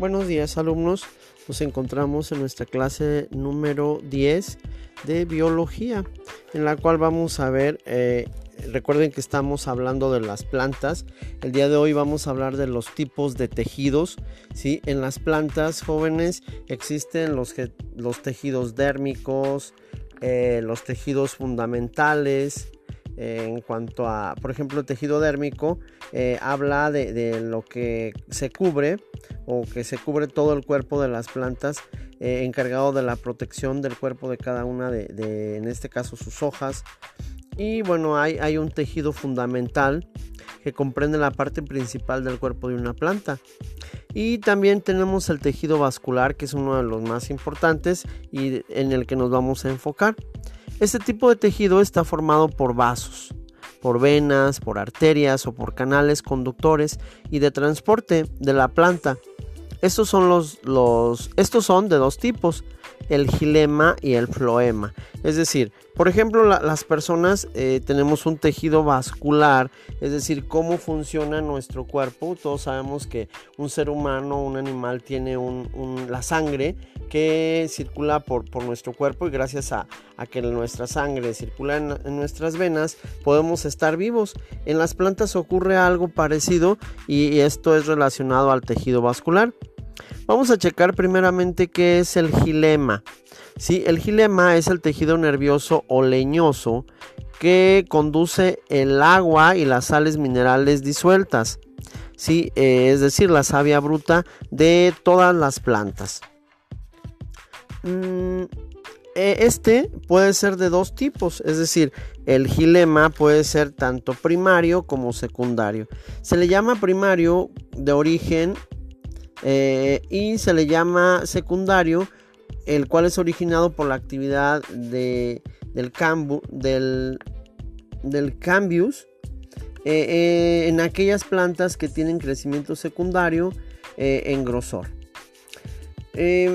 Buenos días alumnos, nos encontramos en nuestra clase número 10 de biología, en la cual vamos a ver, eh, recuerden que estamos hablando de las plantas, el día de hoy vamos a hablar de los tipos de tejidos, ¿sí? En las plantas jóvenes existen los, los tejidos dérmicos, eh, los tejidos fundamentales, en cuanto a, por ejemplo, tejido dérmico, eh, habla de, lo que se cubre o que se cubre todo el cuerpo de las plantas, eh, encargado de la protección del cuerpo de cada una de, en este caso, sus hojas. Y bueno, hay, hay un tejido fundamental que comprende la parte principal del cuerpo de una planta. Y también tenemos el tejido vascular, que es uno de los más importantes y en el que nos vamos a enfocar. Este tipo de tejido está formado por vasos, por venas, por arterias o por canales conductores y de transporte de la planta. Estos son, los, los, estos son de dos tipos, el gilema y el floema. Es decir, por ejemplo, las personas eh, tenemos un tejido vascular, es decir, cómo funciona nuestro cuerpo. Todos sabemos que un ser humano, un animal, tiene la sangre que circula por, nuestro cuerpo y gracias a, que nuestra sangre circula en, nuestras venas podemos estar vivos. En las plantas ocurre algo parecido y esto es relacionado al tejido vascular. Vamos a checar primeramente qué es el gilema. Sí, el gilema es el tejido nervioso o leñoso que conduce el agua y las sales minerales disueltas. Sí, eh, es decir, la savia bruta de todas las plantas. Mm, e, este puede ser de dos tipos, es decir, el gilema puede ser tanto primario como secundario. Se le llama primario de origen eh, y se le llama secundario, el cual es originado por la actividad de, del, cambu, del cambius eh, eh, en aquellas plantas que tienen crecimiento secundario en grosor.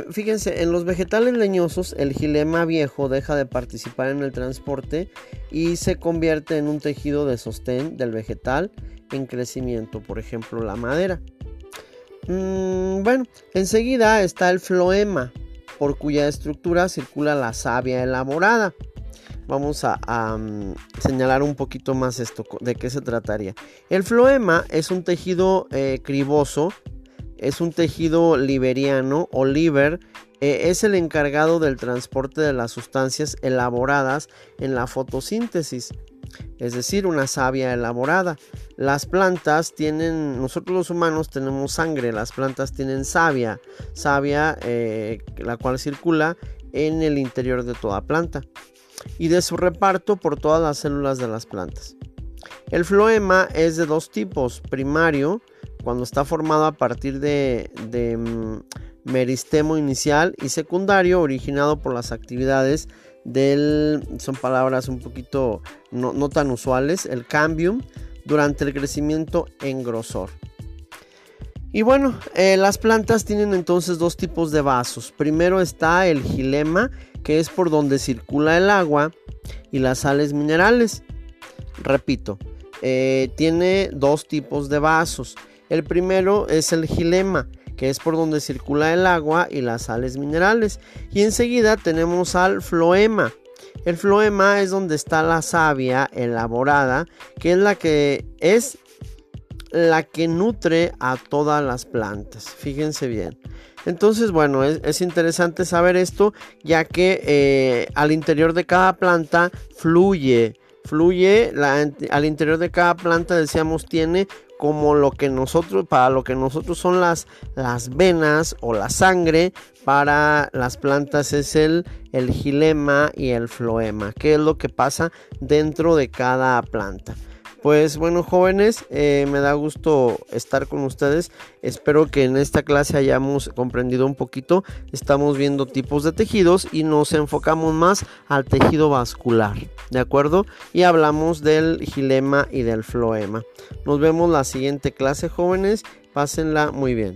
fíjense, en los vegetales leñosos el gilema viejo deja de participar en el transporte y se convierte en un tejido de sostén del vegetal en crecimiento, por ejemplo la madera. Mm, bueno, enseguida está el floema, por cuya estructura circula la savia elaborada. Vamos a, mm, señalar un poquito más esto, de qué se trataría. El floema es un tejido eh, criboso, es un tejido liberiano o liver, eh, es el encargado del transporte de las sustancias elaboradas en la fotosíntesis es decir, una savia elaborada. Las plantas tienen, nosotros los humanos tenemos sangre, las plantas tienen savia, savia eh, la cual circula en el interior de toda planta y de su reparto por todas las células de las plantas. El floema es de dos tipos, primario, cuando está formado a partir de, mm, meristemo inicial y secundario, originado por las actividades del, son palabras un poquito no, tan usuales, el cambium durante el crecimiento en grosor. Y bueno, eh, las plantas tienen entonces dos tipos de vasos. Primero está el gilema, que es por donde circula el agua y las sales minerales. Repito, eh, tiene dos tipos de vasos. El primero es el gilema, que es por donde circula el agua y las sales minerales. Y enseguida tenemos al floema. El floema es donde está la savia elaborada, que es la que es la que nutre a todas las plantas. Fíjense bien. Entonces, bueno, es, interesante saber esto, ya que eh, al interior de cada planta fluye, fluye, al interior de cada planta, decíamos, tiene como lo que nosotros, para lo que nosotros son las, las venas o la sangre, para las plantas es el, el gilema y el floema, que es lo que pasa dentro de cada planta. Pues bueno jóvenes, eh, me da gusto estar con ustedes. Espero que en esta clase hayamos comprendido un poquito. Estamos viendo tipos de tejidos y nos enfocamos más al tejido vascular. ¿De acuerdo? Y hablamos del gilema y del floema. Nos vemos la siguiente clase jóvenes. Pásenla muy bien.